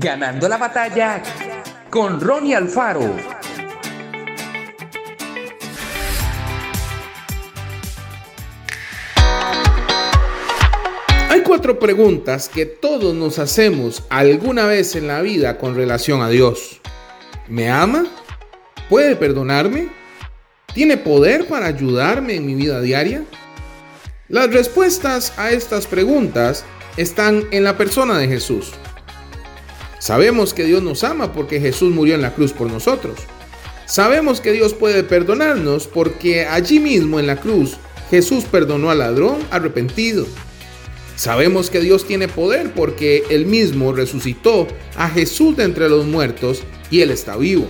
Ganando la batalla con Ronnie Alfaro. Hay cuatro preguntas que todos nos hacemos alguna vez en la vida con relación a Dios. ¿Me ama? ¿Puede perdonarme? ¿Tiene poder para ayudarme en mi vida diaria? Las respuestas a estas preguntas están en la persona de Jesús. Sabemos que Dios nos ama porque Jesús murió en la cruz por nosotros. Sabemos que Dios puede perdonarnos porque allí mismo en la cruz Jesús perdonó al ladrón arrepentido. Sabemos que Dios tiene poder porque Él mismo resucitó a Jesús de entre los muertos y Él está vivo.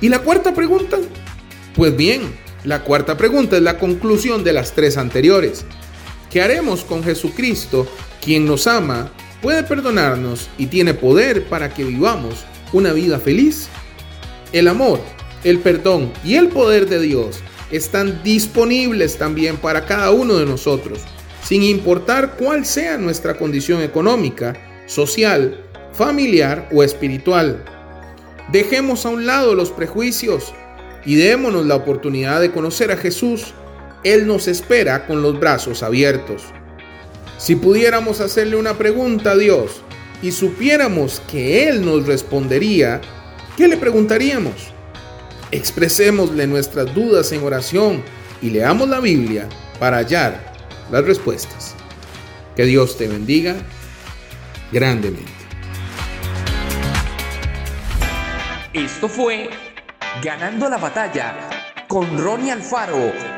¿Y la cuarta pregunta? Pues bien, la cuarta pregunta es la conclusión de las tres anteriores. ¿Qué haremos con Jesucristo, quien nos ama, puede perdonarnos y tiene poder para que vivamos una vida feliz? El amor, el perdón y el poder de Dios están disponibles también para cada uno de nosotros sin importar cuál sea nuestra condición económica, social, familiar o espiritual. Dejemos a un lado los prejuicios y démonos la oportunidad de conocer a Jesús. Él nos espera con los brazos abiertos. Si pudiéramos hacerle una pregunta a Dios y supiéramos que Él nos respondería, ¿qué le preguntaríamos? Expresémosle nuestras dudas en oración y leamos la Biblia para hallar las respuestas. Que Dios te bendiga grandemente. Esto fue Ganando la batalla con Ronnie Alfaro.